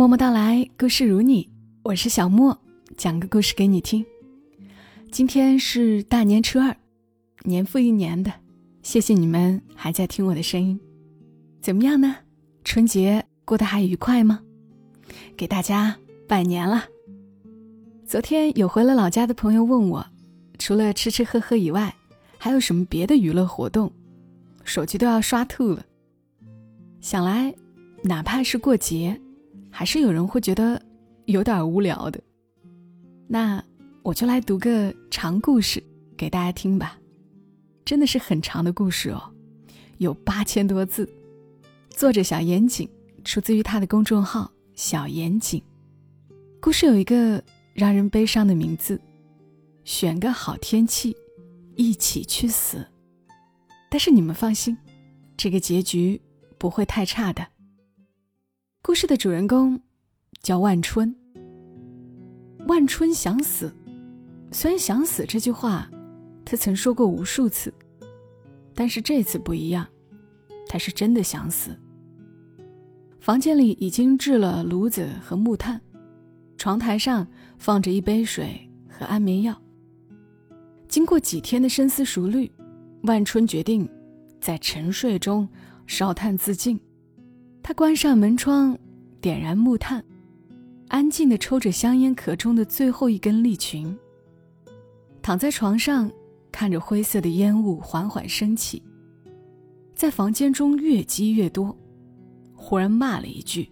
默默到来，故事如你，我是小莫，讲个故事给你听。今天是大年初二，年复一年的，谢谢你们还在听我的声音。怎么样呢？春节过得还愉快吗？给大家拜年了。昨天有回了老家的朋友问我，除了吃吃喝喝以外，还有什么别的娱乐活动？手机都要刷吐了。想来，哪怕是过节。还是有人会觉得有点无聊的，那我就来读个长故事给大家听吧，真的是很长的故事哦，有八千多字。作者小严谨，出自于他的公众号“小严谨”。故事有一个让人悲伤的名字，选个好天气，一起去死。但是你们放心，这个结局不会太差的。故事的主人公叫万春。万春想死，虽然“想死”这句话，他曾说过无数次，但是这次不一样，他是真的想死。房间里已经置了炉子和木炭，床台上放着一杯水和安眠药。经过几天的深思熟虑，万春决定在沉睡中烧炭自尽。他关上门窗，点燃木炭，安静地抽着香烟壳中的最后一根利群。躺在床上，看着灰色的烟雾缓缓升起，在房间中越积越多。忽然骂了一句：“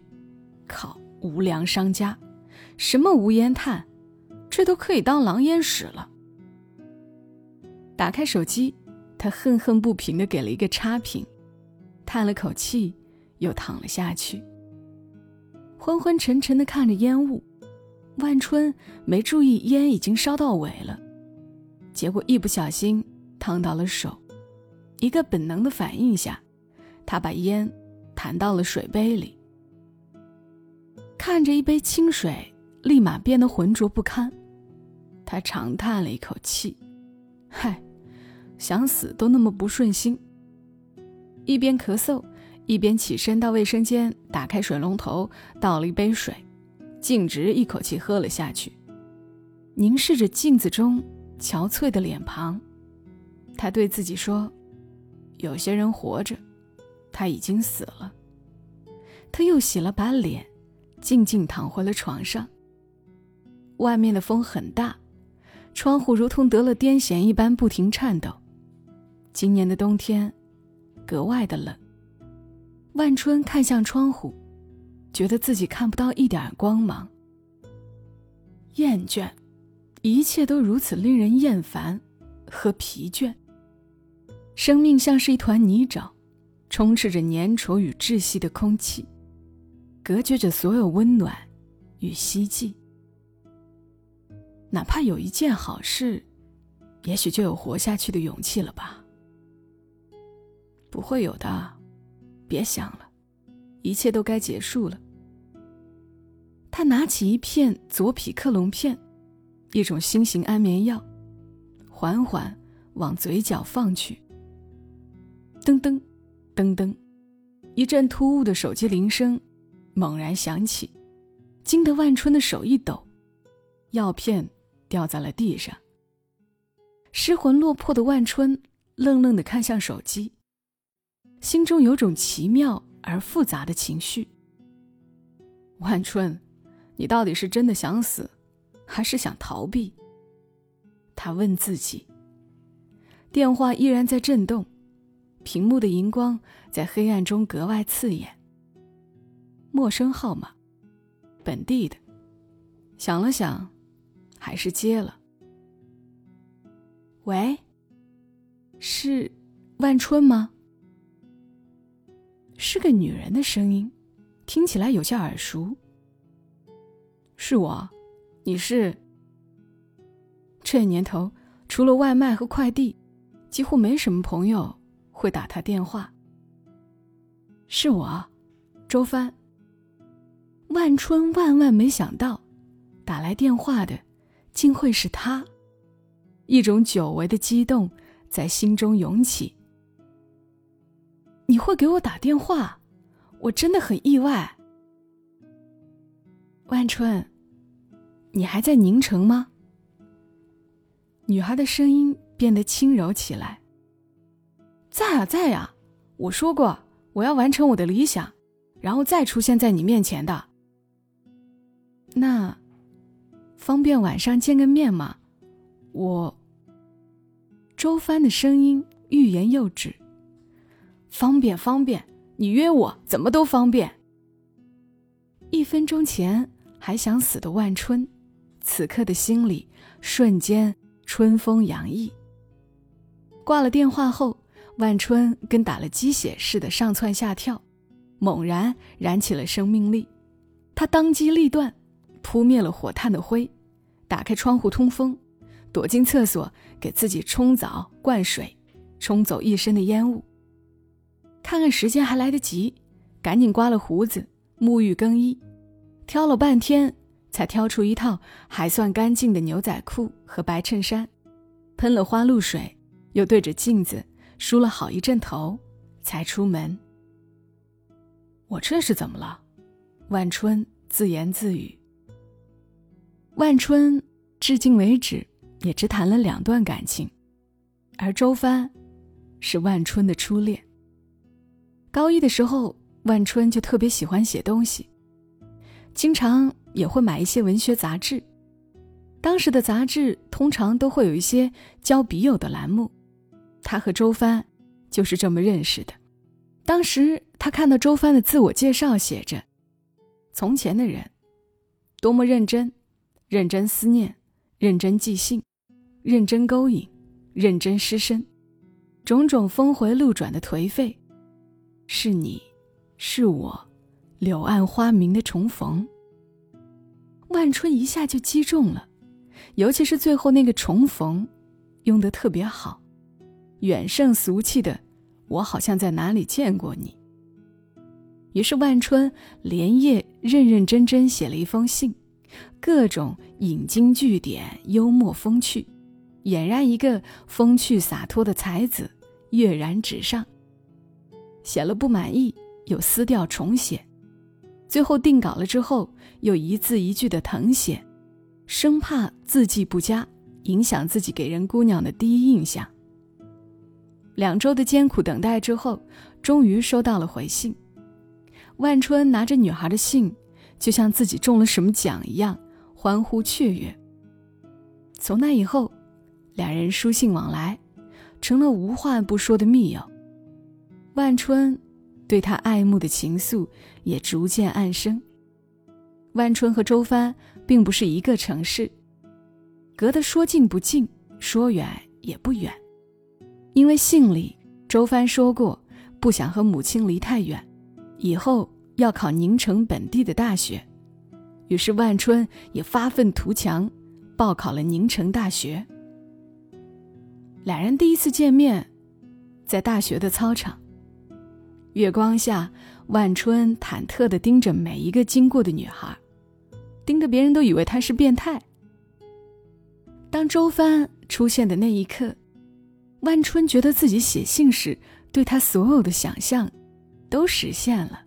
靠，无良商家，什么无烟炭，这都可以当狼烟使了。”打开手机，他恨恨不平地给了一个差评，叹了口气。又躺了下去，昏昏沉沉的看着烟雾，万春没注意烟已经烧到尾了，结果一不小心烫到了手，一个本能的反应下，他把烟弹到了水杯里，看着一杯清水立马变得浑浊不堪，他长叹了一口气，嗨，想死都那么不顺心，一边咳嗽。一边起身到卫生间，打开水龙头，倒了一杯水，径直一口气喝了下去。凝视着镜子中憔悴的脸庞，他对自己说：“有些人活着，他已经死了。”他又洗了把脸，静静躺回了床上。外面的风很大，窗户如同得了癫痫一般不停颤抖。今年的冬天，格外的冷。万春看向窗户，觉得自己看不到一点光芒。厌倦，一切都如此令人厌烦和疲倦。生命像是一团泥沼，充斥着粘稠与窒息的空气，隔绝着所有温暖与希冀。哪怕有一件好事，也许就有活下去的勇气了吧？不会有的。别想了，一切都该结束了。他拿起一片左匹克隆片，一种新型安眠药，缓缓往嘴角放去。噔噔，噔噔，一阵突兀的手机铃声猛然响起，惊得万春的手一抖，药片掉在了地上。失魂落魄的万春愣愣地看向手机。心中有种奇妙而复杂的情绪。万春，你到底是真的想死，还是想逃避？他问自己。电话依然在震动，屏幕的荧光在黑暗中格外刺眼。陌生号码，本地的。想了想，还是接了。喂，是万春吗？是个女人的声音，听起来有些耳熟。是我，你是？这年头，除了外卖和快递，几乎没什么朋友会打他电话。是我，周帆。万春万万没想到，打来电话的竟会是他，一种久违的激动在心中涌起。你会给我打电话，我真的很意外。万春，你还在宁城吗？”女孩的声音变得轻柔起来。“在啊，在呀，我说过我要完成我的理想，然后再出现在你面前的。那，方便晚上见个面吗？我。”周帆的声音欲言又止。方便方便，你约我怎么都方便。一分钟前还想死的万春，此刻的心里瞬间春风洋溢。挂了电话后，万春跟打了鸡血似的上蹿下跳，猛然燃起了生命力。他当机立断，扑灭了火炭的灰，打开窗户通风。躲进厕所，给自己冲澡、灌水，冲走一身的烟雾。看看时间还来得及，赶紧刮了胡子，沐浴更衣，挑了半天才挑出一套还算干净的牛仔裤和白衬衫，喷了花露水，又对着镜子梳了好一阵头，才出门。我这是怎么了？万春自言自语。万春至今为止。也只谈了两段感情，而周帆是万春的初恋。高一的时候，万春就特别喜欢写东西，经常也会买一些文学杂志。当时的杂志通常都会有一些交笔友的栏目，他和周帆就是这么认识的。当时他看到周帆的自我介绍，写着：“从前的人，多么认真，认真思念，认真寄信。”认真勾引，认真失身，种种峰回路转的颓废，是你，是我，柳暗花明的重逢。万春一下就击中了，尤其是最后那个重逢，用得特别好，远胜俗气的“我好像在哪里见过你”。于是万春连夜认认真真写了一封信，各种引经据典，幽默风趣。俨然一个风趣洒脱的才子，跃然纸上。写了不满意，又撕掉重写，最后定稿了之后，又一字一句的誊写，生怕字迹不佳，影响自己给人姑娘的第一印象。两周的艰苦等待之后，终于收到了回信。万春拿着女孩的信，就像自己中了什么奖一样，欢呼雀跃。从那以后。两人书信往来，成了无话不说的密友。万春对他爱慕的情愫也逐渐暗生。万春和周帆并不是一个城市，隔得说近不近，说远也不远。因为信里周帆说过，不想和母亲离太远，以后要考宁城本地的大学，于是万春也发愤图强，报考了宁城大学。两人第一次见面，在大学的操场。月光下，万春忐忑地盯着每一个经过的女孩，盯得别人都以为他是变态。当周帆出现的那一刻，万春觉得自己写信时对他所有的想象，都实现了。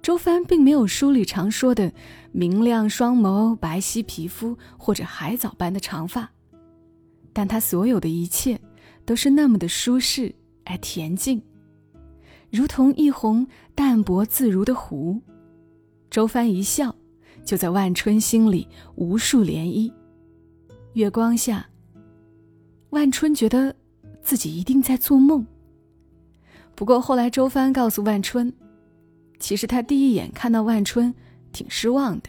周帆并没有书里常说的明亮双眸、白皙皮肤或者海藻般的长发。但他所有的一切，都是那么的舒适而恬静，如同一泓淡泊自如的湖。周帆一笑，就在万春心里无数涟漪。月光下，万春觉得自己一定在做梦。不过后来，周帆告诉万春，其实他第一眼看到万春挺失望的，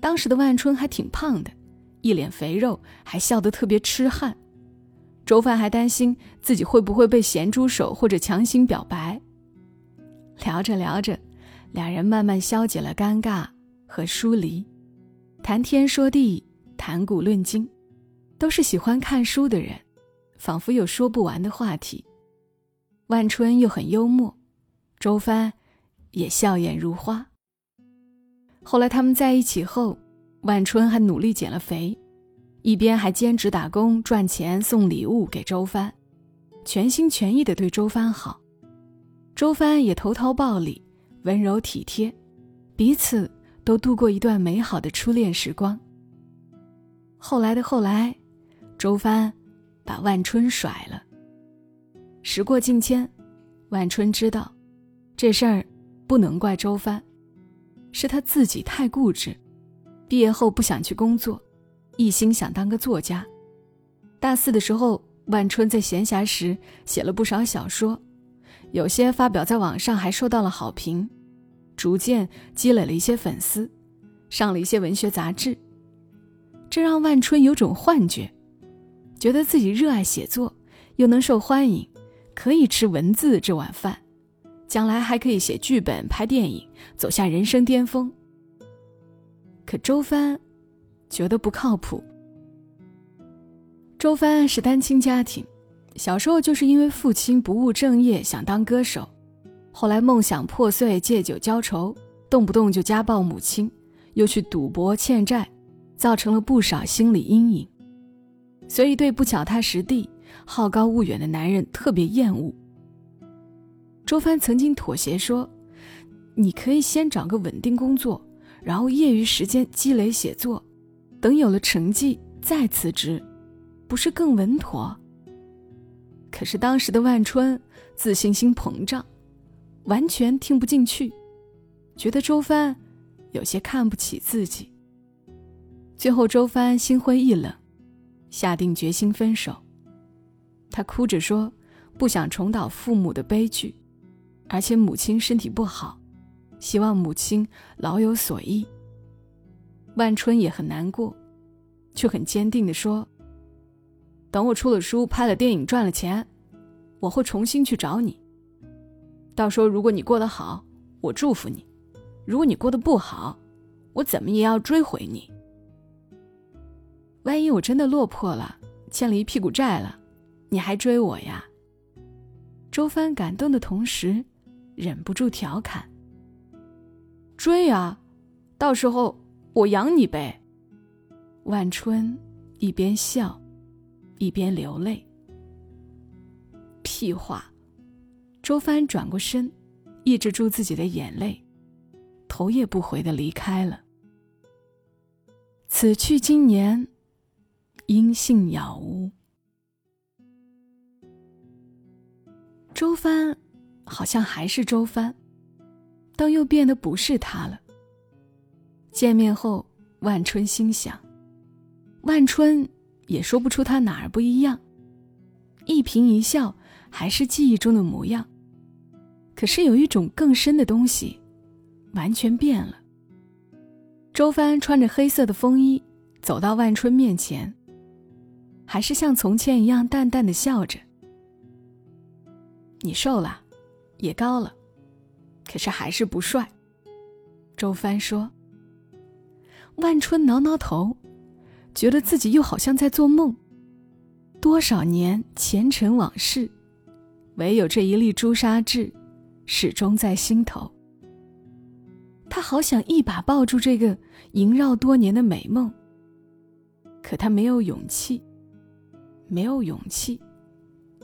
当时的万春还挺胖的。一脸肥肉，还笑得特别痴汉。周帆还担心自己会不会被咸猪手或者强行表白。聊着聊着，两人慢慢消解了尴尬和疏离，谈天说地，谈古论今，都是喜欢看书的人，仿佛有说不完的话题。万春又很幽默，周帆也笑颜如花。后来他们在一起后。万春还努力减了肥，一边还兼职打工赚钱送礼物给周帆，全心全意的对周帆好。周帆也投桃报李，温柔体贴，彼此都度过一段美好的初恋时光。后来的后来，周帆把万春甩了。时过境迁，万春知道这事儿不能怪周帆，是他自己太固执。毕业后不想去工作，一心想当个作家。大四的时候，万春在闲暇时写了不少小说，有些发表在网上还受到了好评，逐渐积累了一些粉丝，上了一些文学杂志。这让万春有种幻觉，觉得自己热爱写作，又能受欢迎，可以吃文字这碗饭，将来还可以写剧本、拍电影，走下人生巅峰。可周帆觉得不靠谱。周帆是单亲家庭，小时候就是因为父亲不务正业，想当歌手，后来梦想破碎，借酒浇愁，动不动就家暴母亲，又去赌博欠债，造成了不少心理阴影，所以对不脚踏实地、好高骛远的男人特别厌恶。周帆曾经妥协说：“你可以先找个稳定工作。”然后业余时间积累写作，等有了成绩再辞职，不是更稳妥？可是当时的万春自信心膨胀，完全听不进去，觉得周帆有些看不起自己。最后周帆心灰意冷，下定决心分手。他哭着说，不想重蹈父母的悲剧，而且母亲身体不好。希望母亲老有所依。万春也很难过，却很坚定地说：“等我出了书、拍了电影、赚了钱，我会重新去找你。到时候如果你过得好，我祝福你；如果你过得不好，我怎么也要追回你。万一我真的落魄了，欠了一屁股债了，你还追我呀？”周帆感动的同时，忍不住调侃。追啊！到时候我养你呗。万春一边笑，一边流泪。屁话！周帆转过身，抑制住自己的眼泪，头也不回的离开了。此去经年，音信杳无。周帆，好像还是周帆。但又变得不是他了。见面后，万春心想，万春也说不出他哪儿不一样，一颦一笑还是记忆中的模样，可是有一种更深的东西，完全变了。周帆穿着黑色的风衣走到万春面前，还是像从前一样淡淡的笑着：“你瘦了，也高了。”可是还是不帅，周帆说。万春挠挠头，觉得自己又好像在做梦。多少年前尘往事，唯有这一粒朱砂痣，始终在心头。他好想一把抱住这个萦绕多年的美梦，可他没有勇气。没有勇气，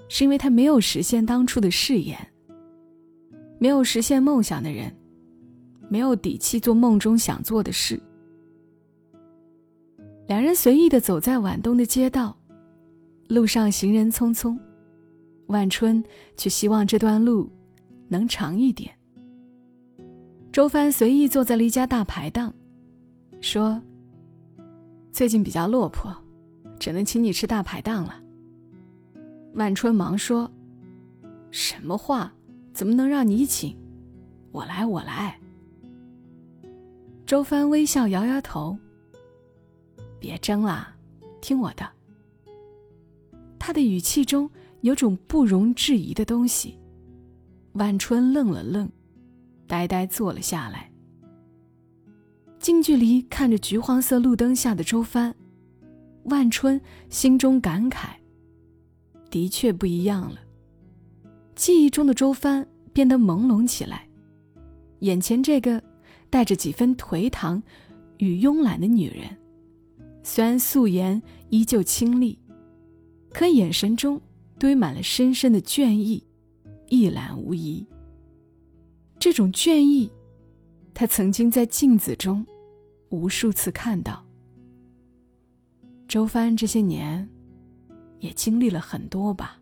是因为他没有实现当初的誓言。没有实现梦想的人，没有底气做梦中想做的事。两人随意的走在晚冬的街道，路上行人匆匆，万春却希望这段路能长一点。周帆随意坐在了一家大排档，说：“最近比较落魄，只能请你吃大排档了。”万春忙说：“什么话？”怎么能让你请？我来，我来。周帆微笑，摇摇头。别争了，听我的。他的语气中有种不容置疑的东西。万春愣了愣，呆呆坐了下来。近距离看着橘黄色路灯下的周帆，万春心中感慨：的确不一样了。记忆中的周帆变得朦胧起来，眼前这个带着几分颓唐与慵懒的女人，虽然素颜依旧清丽，可眼神中堆满了深深的倦意，一览无遗。这种倦意，他曾经在镜子中无数次看到。周帆这些年也经历了很多吧。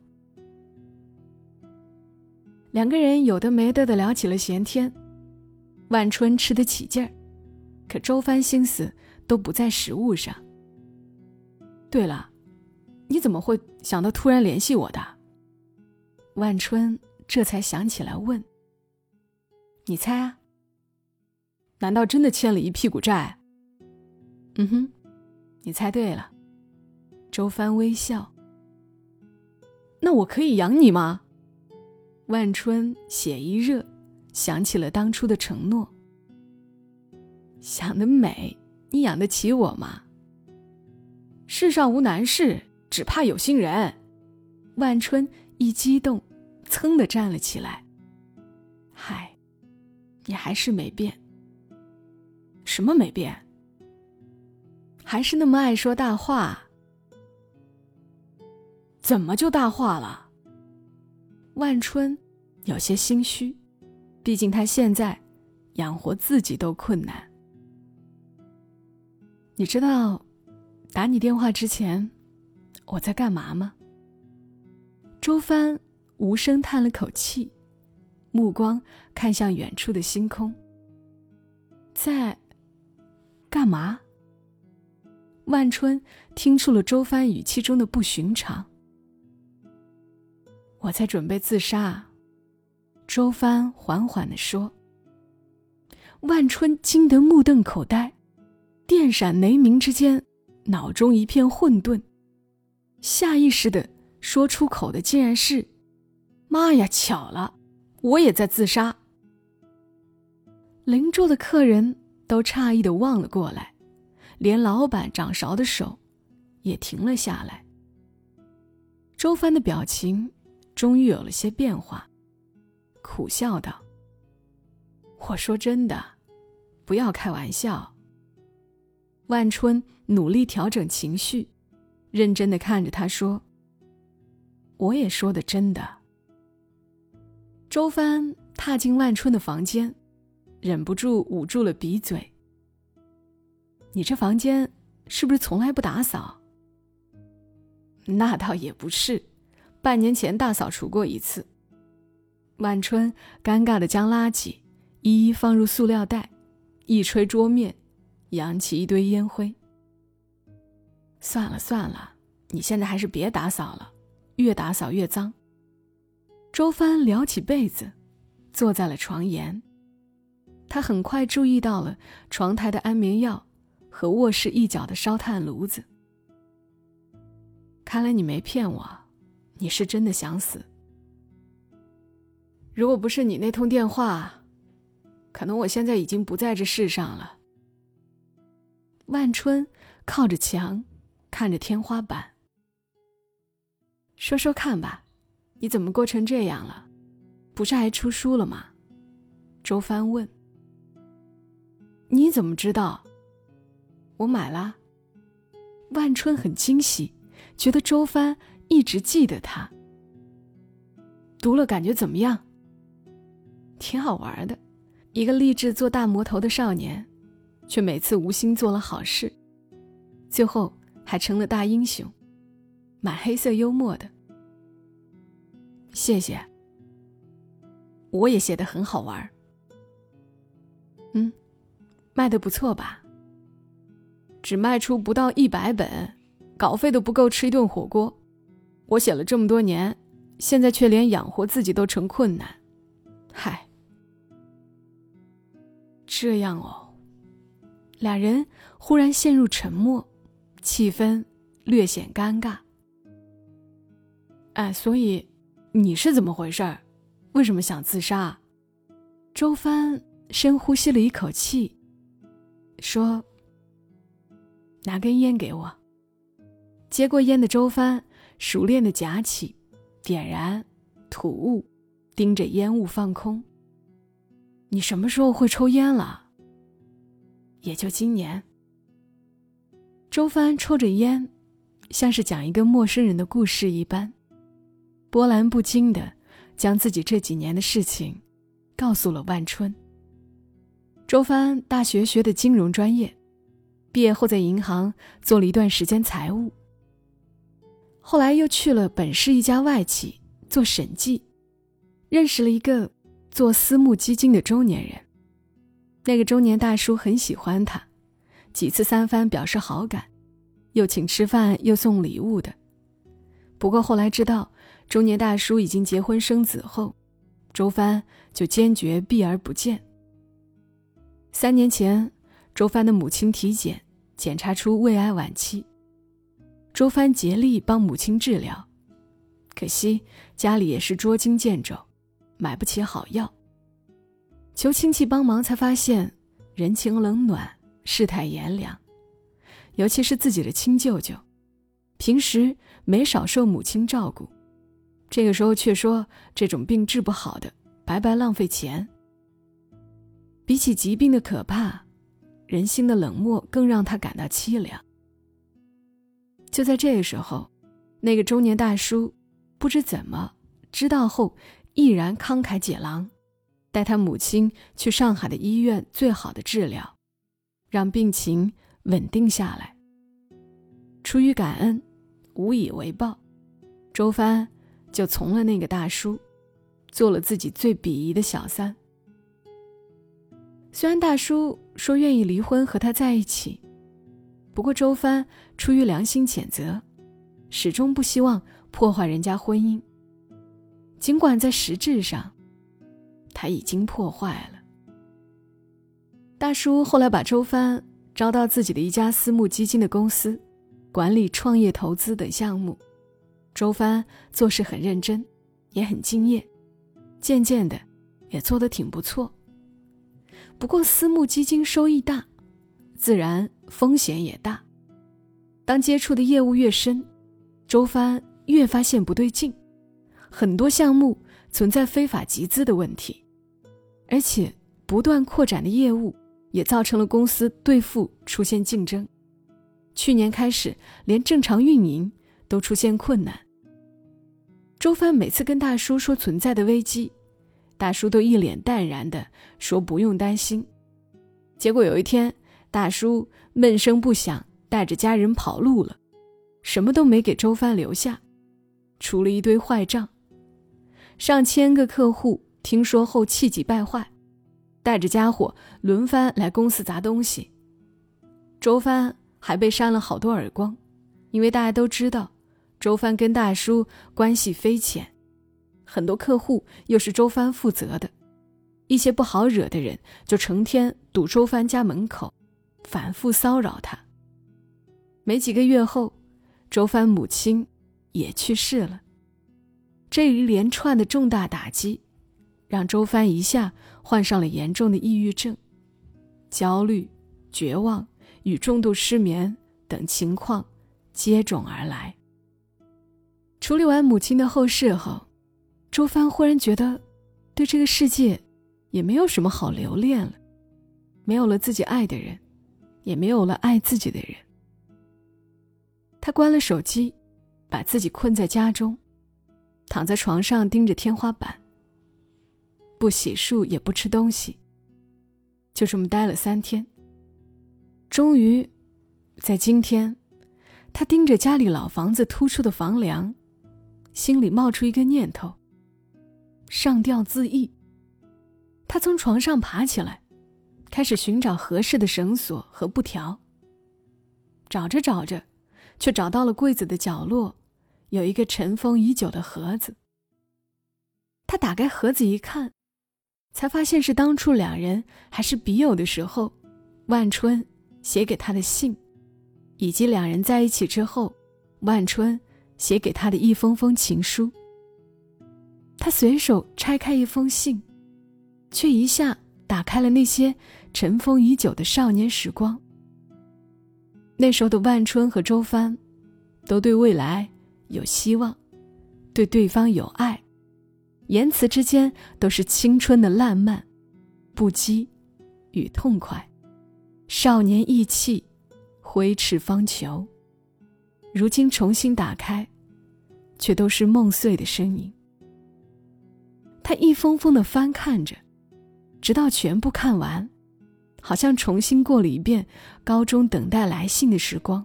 两个人有的没的的聊起了闲天，万春吃得起劲儿，可周帆心思都不在食物上。对了，你怎么会想到突然联系我的？万春这才想起来问：“你猜啊？难道真的欠了一屁股债？”嗯哼，你猜对了。周帆微笑。那我可以养你吗？万春血一热，想起了当初的承诺。想得美，你养得起我吗？世上无难事，只怕有心人。万春一激动，噌的站了起来。嗨，你还是没变。什么没变？还是那么爱说大话。怎么就大话了？万春有些心虚，毕竟他现在养活自己都困难。你知道打你电话之前我在干嘛吗？周帆无声叹了口气，目光看向远处的星空。在干嘛？万春听出了周帆语气中的不寻常。我在准备自杀。”周帆缓缓地说。万春惊得目瞪口呆，电闪雷鸣之间，脑中一片混沌，下意识的说出口的竟然是：“妈呀，巧了，我也在自杀。”邻桌的客人都诧异的望了过来，连老板掌勺的手也停了下来。周帆的表情。终于有了些变化，苦笑道：“我说真的，不要开玩笑。”万春努力调整情绪，认真的看着他说：“我也说的真的。”周帆踏进万春的房间，忍不住捂住了鼻嘴：“你这房间是不是从来不打扫？”那倒也不是。半年前大扫除过一次。万春尴尬的将垃圾一一放入塑料袋，一吹桌面，扬起一堆烟灰。算了算了，你现在还是别打扫了，越打扫越脏。周帆撩起被子，坐在了床沿。他很快注意到了床台的安眠药和卧室一角的烧炭炉子。看来你没骗我。你是真的想死？如果不是你那通电话，可能我现在已经不在这世上了。万春靠着墙，看着天花板，说说看吧，你怎么过成这样了？不是还出书了吗？周帆问。你怎么知道？我买了。万春很惊喜，觉得周帆。一直记得他。读了感觉怎么样？挺好玩的，一个立志做大魔头的少年，却每次无心做了好事，最后还成了大英雄，蛮黑色幽默的。谢谢。我也写的很好玩。嗯，卖的不错吧？只卖出不到一百本，稿费都不够吃一顿火锅。我写了这么多年，现在却连养活自己都成困难，嗨，这样哦。俩人忽然陷入沉默，气氛略显尴尬。哎，所以你是怎么回事儿？为什么想自杀？周帆深呼吸了一口气，说：“拿根烟给我。”接过烟的周帆。熟练的夹起，点燃，吐雾，盯着烟雾放空。你什么时候会抽烟了？也就今年。周帆抽着烟，像是讲一个陌生人的故事一般，波澜不惊的将自己这几年的事情告诉了万春。周帆大学学的金融专业，毕业后在银行做了一段时间财务，后来又去了本市一家外企做审计，认识了一个做私募基金的中年人。那个中年大叔很喜欢他，几次三番表示好感，又请吃饭又送礼物的。不过后来知道中年大叔已经结婚生子后，周帆就坚决避而不见。三年前，周帆的母亲体检检查出胃癌晚期，周帆竭力帮母亲治疗，可惜家里也是捉襟见肘，买不起好药。求亲戚帮忙，才发现人情冷暖，世态炎凉。尤其是自己的亲舅舅，平时没少受母亲照顾，这个时候却说这种病治不好的，白白浪费钱。比起疾病的可怕，人心的冷漠更让他感到凄凉。就在这个时候，那个中年大叔不知怎么知道后，毅然慷慨解囊。带他母亲去上海的医院最好的治疗，让病情稳定下来。出于感恩，无以为报，周帆就从了那个大叔，做了自己最鄙夷的小三。虽然大叔说愿意离婚和他在一起，不过周帆出于良心谴责，始终不希望破坏人家婚姻。尽管在实质上，他已经破坏了。大叔后来把周帆招到自己的一家私募基金的公司，管理创业投资等项目。周帆做事很认真，也很敬业，渐渐的也做得挺不错。不过私募基金收益大，自然风险也大。当接触的业务越深，周帆越发现不对劲，很多项目存在非法集资的问题。而且，不断扩展的业务也造成了公司兑付出现竞争。去年开始，连正常运营都出现困难。周帆每次跟大叔说存在的危机，大叔都一脸淡然的说不用担心。结果有一天，大叔闷声不响，带着家人跑路了，什么都没给周帆留下，除了一堆坏账，上千个客户。听说后气急败坏，带着家伙轮番来公司砸东西。周帆还被扇了好多耳光，因为大家都知道周帆跟大叔关系匪浅，很多客户又是周帆负责的，一些不好惹的人就成天堵周帆家门口，反复骚扰他。没几个月后，周帆母亲也去世了。这一连串的重大打击。让周帆一下患上了严重的抑郁症，焦虑、绝望与重度失眠等情况接踵而来。处理完母亲的后事后，周帆忽然觉得，对这个世界也没有什么好留恋了，没有了自己爱的人，也没有了爱自己的人。他关了手机，把自己困在家中，躺在床上盯着天花板。不洗漱也不吃东西，就这么待了三天。终于，在今天，他盯着家里老房子突出的房梁，心里冒出一个念头：上吊自缢。他从床上爬起来，开始寻找合适的绳索和布条。找着找着，却找到了柜子的角落，有一个尘封已久的盒子。他打开盒子一看。才发现是当初两人还是笔友的时候，万春写给他的信，以及两人在一起之后，万春写给他的一封封情书。他随手拆开一封信，却一下打开了那些尘封已久的少年时光。那时候的万春和周帆，都对未来有希望，对对方有爱。言辞之间都是青春的烂漫、不羁与痛快，少年意气，挥斥方遒。如今重新打开，却都是梦碎的身影。他一封封的翻看着，直到全部看完，好像重新过了一遍高中等待来信的时光。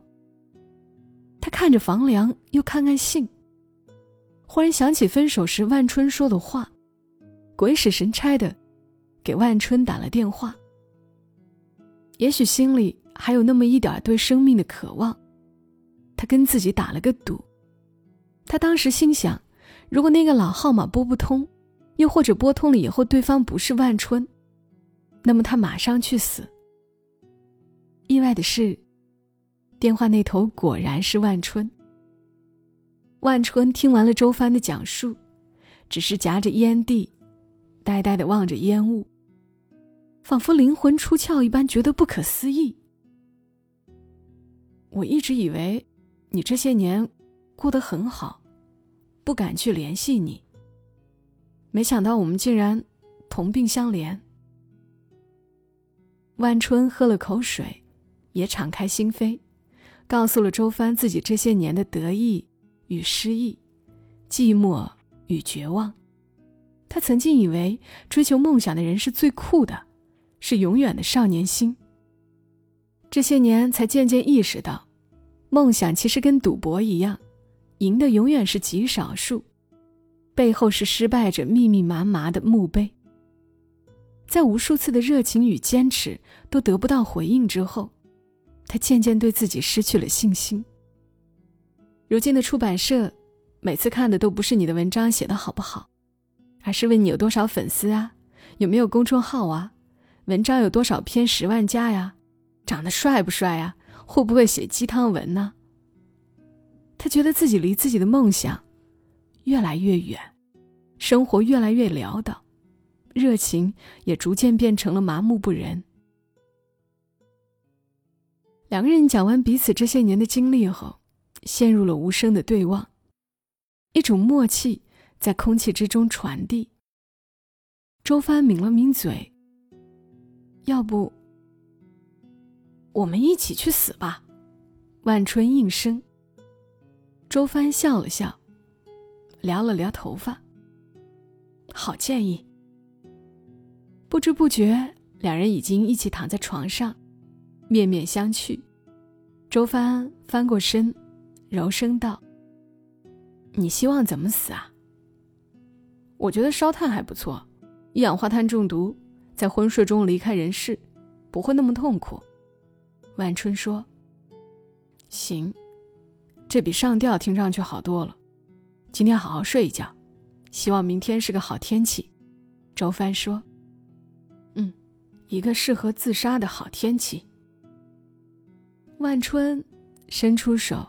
他看着房梁，又看看信，忽然想起分手时万春说的话，鬼使神差的给万春打了电话。也许心里还有那么一点对生命的渴望，他跟自己打了个赌。他当时心想，如果那个老号码拨不通，又或者拨通了以后对方不是万春。那么他马上去死。意外的是，电话那头果然是万春。万春听完了周帆的讲述，只是夹着烟蒂，呆呆的望着烟雾，仿佛灵魂出窍一般，觉得不可思议。我一直以为你这些年过得很好，不敢去联系你。没想到我们竟然同病相怜。万春喝了口水，也敞开心扉，告诉了周帆自己这些年的得意与失意，寂寞与绝望。他曾经以为追求梦想的人是最酷的，是永远的少年心。这些年才渐渐意识到，梦想其实跟赌博一样，赢的永远是极少数，背后是失败者密密麻麻的墓碑。在无数次的热情与坚持都得不到回应之后，他渐渐对自己失去了信心。如今的出版社，每次看的都不是你的文章写的好不好，而是问你有多少粉丝啊，有没有公众号啊，文章有多少篇十万加呀，长得帅不帅呀，会不会写鸡汤文呢？他觉得自己离自己的梦想越来越远，生活越来越潦倒。热情也逐渐变成了麻木不仁。两个人讲完彼此这些年的经历后，陷入了无声的对望，一种默契在空气之中传递。周帆抿了抿嘴，要不我们一起去死吧？万春应声。周帆笑了笑，撩了撩头发，好建议。不知不觉，两人已经一起躺在床上，面面相觑。周帆翻过身，柔声道：“你希望怎么死啊？”我觉得烧炭还不错，一氧化碳中毒，在昏睡中离开人世，不会那么痛苦。万春说：“行，这比上吊听上去好多了。今天好好睡一觉，希望明天是个好天气。”周帆说。嗯一个适合自杀的好天气。万春伸出手，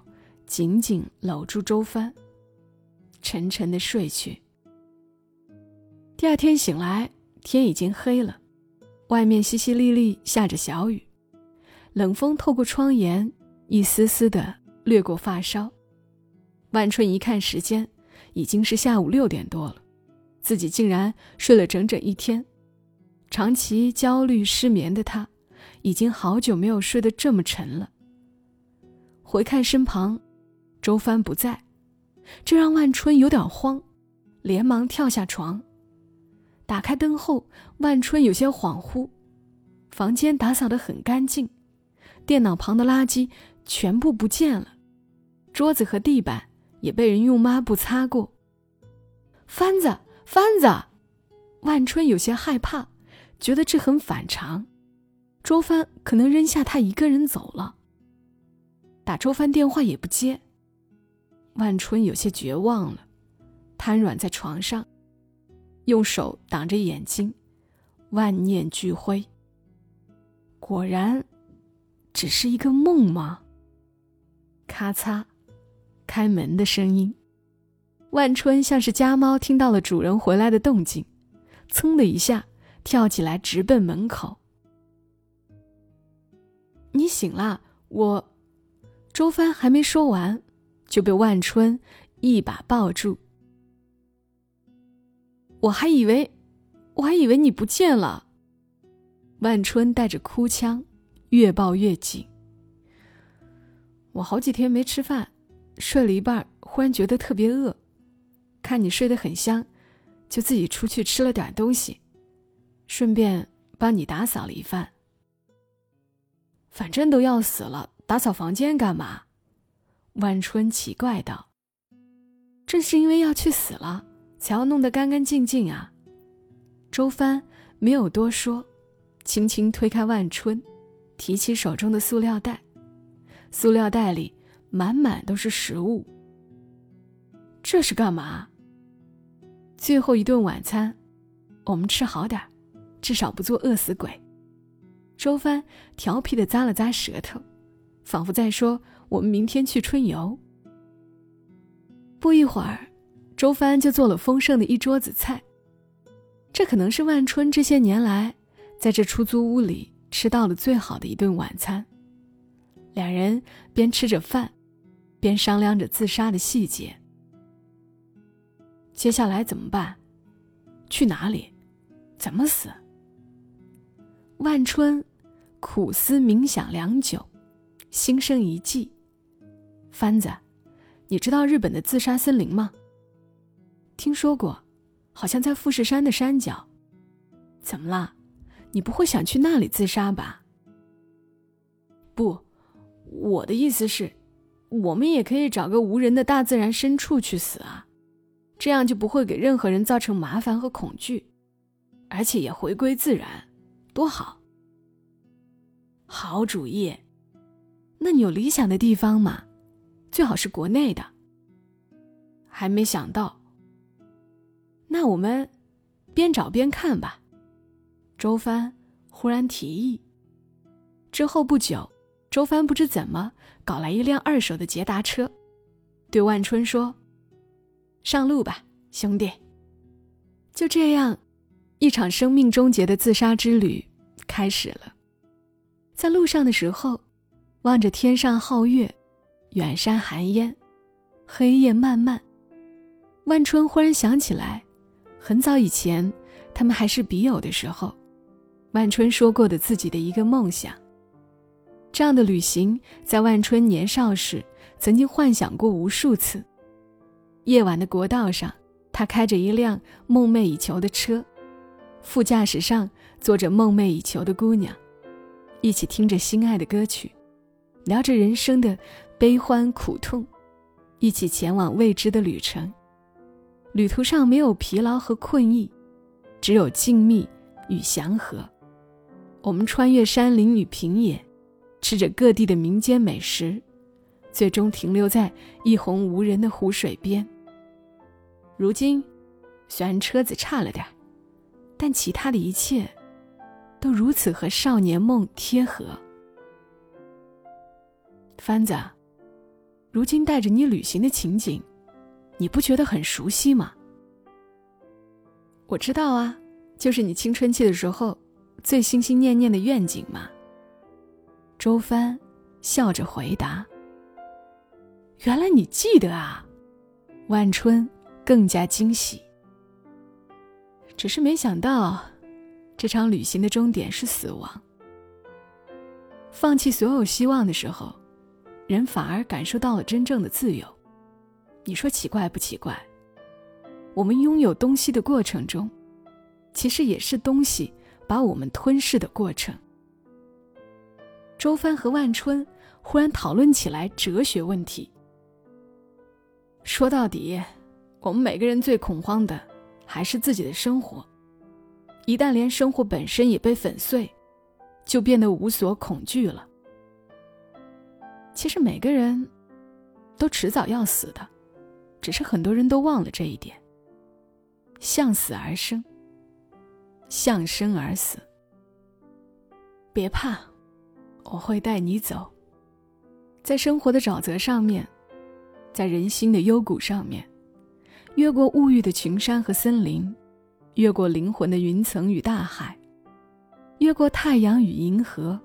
紧紧搂住周帆，沉沉的睡去。第二天醒来，天已经黑了，外面淅淅沥沥下着小雨，冷风透过窗沿，一丝丝的掠过发梢。万春一看时间，已经是下午六点多了，自己竟然睡了整整一天。长期焦虑失眠的他，已经好久没有睡得这么沉了。回看身旁，周帆不在，这让万春有点慌，连忙跳下床。打开灯后，万春有些恍惚，房间打扫得很干净，电脑旁的垃圾全部不见了，桌子和地板也被人用抹布擦过。帆子，帆子，万春有些害怕。觉得这很反常，周帆可能扔下他一个人走了。打周帆电话也不接，万春有些绝望了，瘫软在床上，用手挡着眼睛，万念俱灰。果然，只是一个梦吗？咔嚓，开门的声音，万春像是家猫听到了主人回来的动静，噌的一下。跳起来，直奔门口。你醒啦，我。周帆还没说完，就被万春一把抱住。我还以为，我还以为你不见了。万春带着哭腔，越抱越紧。我好几天没吃饭，睡了一半，忽然觉得特别饿，看你睡得很香，就自己出去吃了点东西。顺便帮你打扫了一番。反正都要死了，打扫房间干嘛？万春奇怪道。正是因为要去死了，才要弄得干干净净啊。周帆没有多说，轻轻推开万春，提起手中的塑料袋，塑料袋里满满都是食物。这是干嘛？最后一顿晚餐，我们吃好点至少不做饿死鬼。周帆调皮的咂了咂舌头，仿佛在说：“我们明天去春游。”不一会儿，周帆就做了丰盛的一桌子菜。这可能是万春这些年来在这出租屋里吃到的最好的一顿晚餐。两人边吃着饭，边商量着自杀的细节。接下来怎么办？去哪里？怎么死？万春苦思冥想良久，心生一计。番子。你知道日本的自杀森林吗？听说过，好像在富士山的山脚。怎么了？你不会想去那里自杀吧？不，我的意思是，我们也可以找个无人的大自然深处去死啊，这样就不会给任何人造成麻烦和恐惧，而且也回归自然，多好。好主意。那你有理想的地方吗？最好是国内的。还没想到。那我们边找边看吧。周帆忽然提议。之后不久，周帆不知怎么搞来一辆二手的捷达车，对万春说：“上路吧，兄弟。”就这样，一场生命终结的自杀之旅开始了。在路上的时候，望着天上皓月。远山寒烟，黑夜漫漫。万春忽然想起来，很早以前，他们还是笔友的时候，万春说过的自己的一个梦想。这样的旅行，在万春年少时曾经幻想过无数次。夜晚的国道上，他开着一辆梦寐以求的车，副驾驶上坐着梦寐以求的姑娘，一起听着心爱的歌曲，聊着人生的。悲欢苦痛，一起前往未知的旅程。旅途上没有疲劳和困意，只有静谧与祥和。我们穿越山林与平野，吃着各地的民间美食，最终停留在一泓无人的湖水边。如今，虽然车子差了点但其他的一切，都如此和少年梦贴合。番子。如今带着你旅行的情景，你不觉得很熟悉吗？我知道啊，就是你青春期的时候最心心念念的愿景嘛。周帆笑着回答：“原来你记得啊！”万春更加惊喜。只是没想到，这场旅行的终点是死亡。放弃所有希望的时候。人反而感受到了真正的自由，你说奇怪不奇怪？我们拥有东西的过程中，其实也是东西把我们吞噬的过程。周帆和万春忽然讨论起来哲学问题。说到底，我们每个人最恐慌的还是自己的生活。一旦连生活本身也被粉碎，就变得无所恐惧了。其实每个人都迟早要死的，只是很多人都忘了这一点。向死而生，向生而死。别怕，我会带你走，在生活的沼泽上面，在人心的幽谷上面，越过物欲的群山和森林，越过灵魂的云层与大海，越过太阳与银河。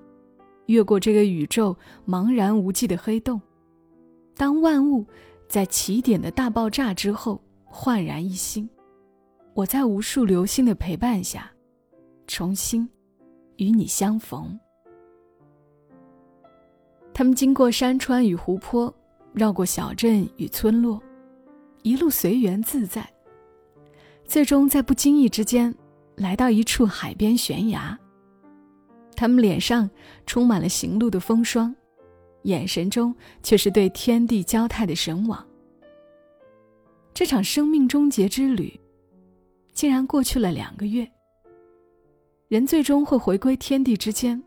越过这个宇宙茫然无际的黑洞，当万物在起点的大爆炸之后焕然一新，我在无数流星的陪伴下，重新与你相逢。他们经过山川与湖泊，绕过小镇与村落，一路随缘自在，最终在不经意之间来到一处海边悬崖。他们脸上充满了行路的风霜，眼神中却是对天地交泰的神往。这场生命终结之旅，竟然过去了两个月。人最终会回归天地之间，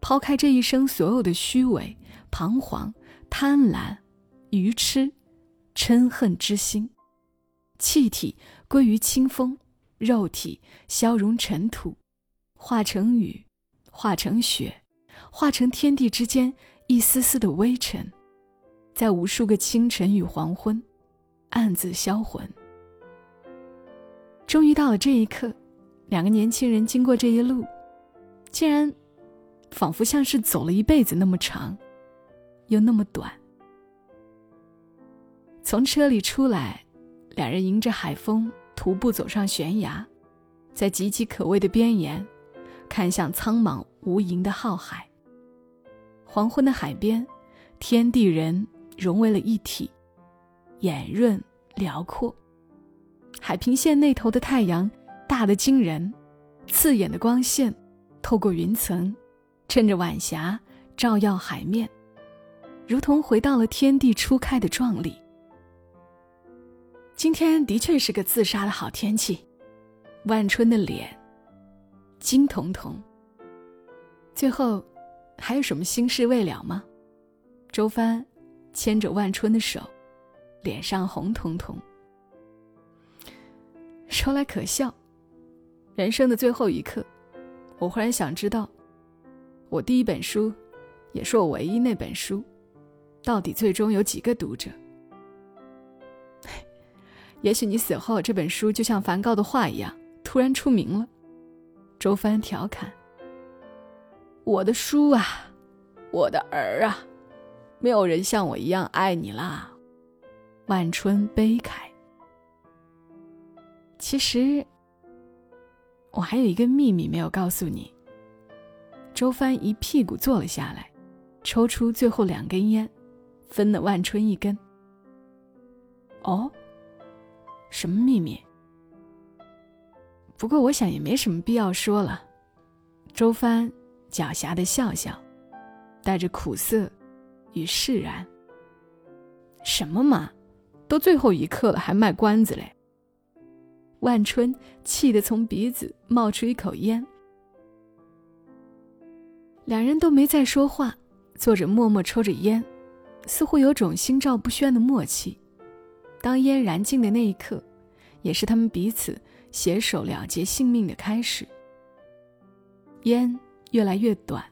抛开这一生所有的虚伪、彷徨、贪婪、愚痴、嗔恨之心，气体归于清风，肉体消融尘土，化成雨，化成雪，化成天地之间一丝丝的微尘，在无数个清晨与黄昏。暗自销魂。终于到了这一刻，两个年轻人经过这一路，竟然仿佛像是走了一辈子那么长，又那么短。从车里出来，两人迎着海风徒步走上悬崖，在岌岌可危的边沿，看向苍茫无垠的浩海。黄昏的海边，天地人融为了一体。眼润辽阔，海平线那头的太阳大得惊人，刺眼的光线透过云层，趁着晚霞照耀海面，如同回到了天地初开的壮丽。今天的确是个自杀的好天气，万春的脸金彤彤。最后，还有什么心事未了吗？周帆牵着万春的手。脸上红彤彤。说来可笑，人生的最后一刻，我忽然想知道，我第一本书，也是我唯一那本书，到底最终有几个读者？也许你死后，这本书就像梵高的画一样，突然出名了。周帆调侃：“我的书啊，我的儿啊，没有人像我一样爱你啦。”万春悲慨。其实，我还有一个秘密没有告诉你。周帆一屁股坐了下来，抽出最后两根烟，分了万春一根。哦，什么秘密？不过我想也没什么必要说了。周帆狡黠的笑笑，带着苦涩与释然。什么嘛？都最后一刻了，还卖关子嘞！万春气得从鼻子冒出一口烟。两人都没再说话，坐着默默抽着烟，似乎有种心照不宣的默契。当烟燃尽的那一刻，也是他们彼此携手了结性命的开始。烟越来越短，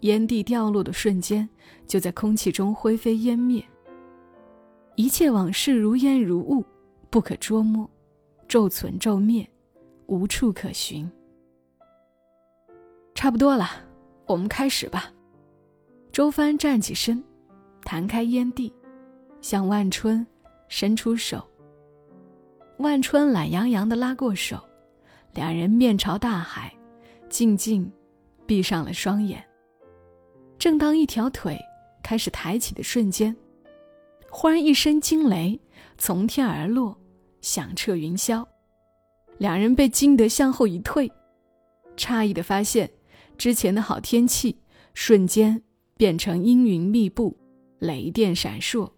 烟蒂掉落的瞬间，就在空气中灰飞烟灭。一切往事如烟如雾，不可捉摸，骤存骤灭，无处可寻。差不多了，我们开始吧。周帆站起身，弹开烟蒂，向万春伸出手。万春懒洋洋的拉过手，两人面朝大海，静静闭上了双眼。正当一条腿开始抬起的瞬间。忽然一声惊雷从天而落，响彻云霄。两人被惊得向后一退，诧异的发现，之前的好天气瞬间变成阴云密布，雷电闪烁。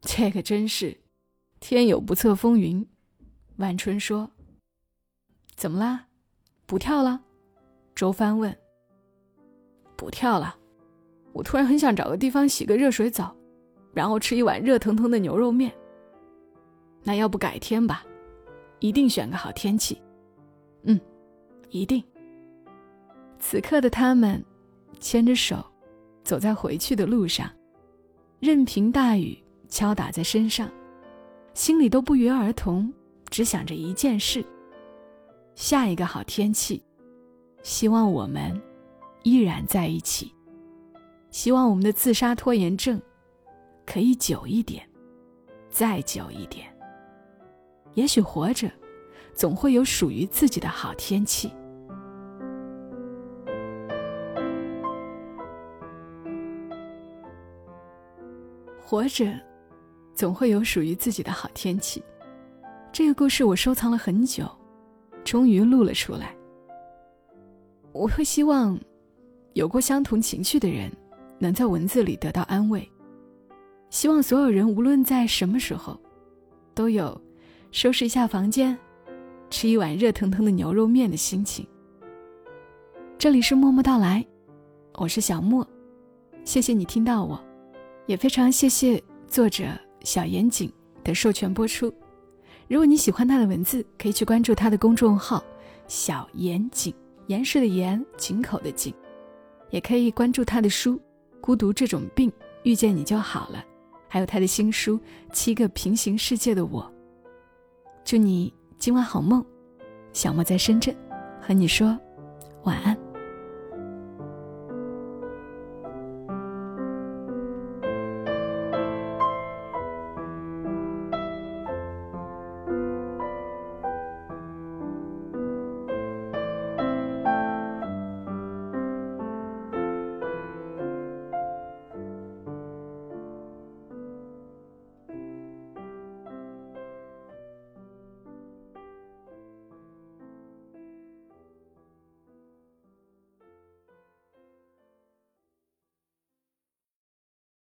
这可真是天有不测风云。万春说：“怎么啦？不跳了？”周帆问。“不跳了，我突然很想找个地方洗个热水澡。”然后吃一碗热腾腾的牛肉面。那要不改天吧，一定选个好天气。嗯，一定。此刻的他们牵着手，走在回去的路上，任凭大雨敲打在身上，心里都不约而同，只想着一件事：下一个好天气，希望我们依然在一起，希望我们的自杀拖延症。可以久一点，再久一点。也许活着，总会有属于自己的好天气。活着，总会有属于自己的好天气。这个故事我收藏了很久，终于录了出来。我会希望有过相同情绪的人能在文字里得到安慰。希望所有人无论在什么时候，都有收拾一下房间，吃一碗热腾腾的牛肉面的心情。这里是默默到来，我是小莫，谢谢你听到我，也非常谢谢作者小严谨的授权播出。如果你喜欢他的文字，可以去关注他的公众号“小严谨”，严实的严，井口的井，也可以关注他的书《孤独这种病，遇见你就好了》。还有他的新书《七个平行世界的我》。祝你今晚好梦，小莫在深圳，和你说晚安。